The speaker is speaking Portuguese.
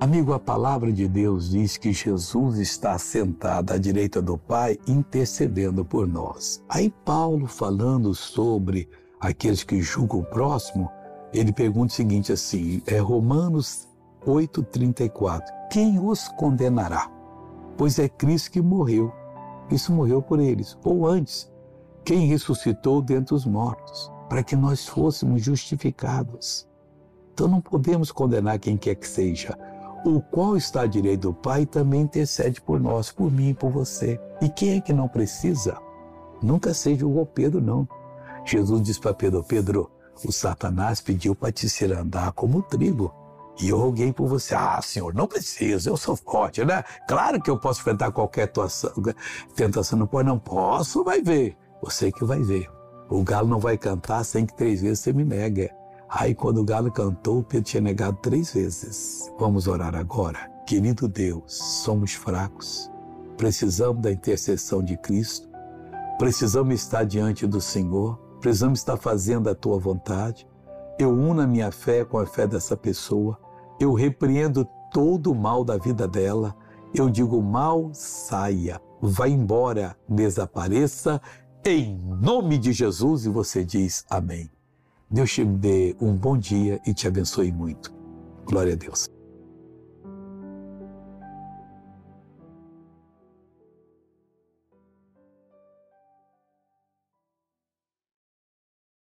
Amigo, a palavra de Deus diz que Jesus está sentado à direita do Pai, intercedendo por nós. Aí, Paulo, falando sobre aqueles que julgam o próximo, ele pergunta o seguinte assim, é Romanos 8,34. Quem os condenará? Pois é Cristo que morreu. Isso morreu por eles. Ou antes, quem ressuscitou dentre os mortos, para que nós fôssemos justificados. Então não podemos condenar quem quer que seja. O qual está à direita do Pai também intercede por nós, por mim e por você. E quem é que não precisa? Nunca seja o Pedro, não. Jesus diz para Pedro, Pedro, o Satanás pediu para te andar como trigo. E eu roguei por você. Ah, senhor, não precisa, eu sou forte, né? Claro que eu posso enfrentar qualquer tentação. Tentação não pode, não posso, vai ver. Você que vai ver. O galo não vai cantar sem que três vezes você me negue. Aí quando o galo cantou, Pedro tinha negado três vezes. Vamos orar agora. Querido Deus, somos fracos, precisamos da intercessão de Cristo, precisamos estar diante do Senhor, precisamos estar fazendo a tua vontade. Eu uno a minha fé com a fé dessa pessoa, eu repreendo todo o mal da vida dela, eu digo mal, saia, vá embora, desapareça, em nome de Jesus, e você diz amém. Deus te dê um bom dia e te abençoe muito. Glória a Deus.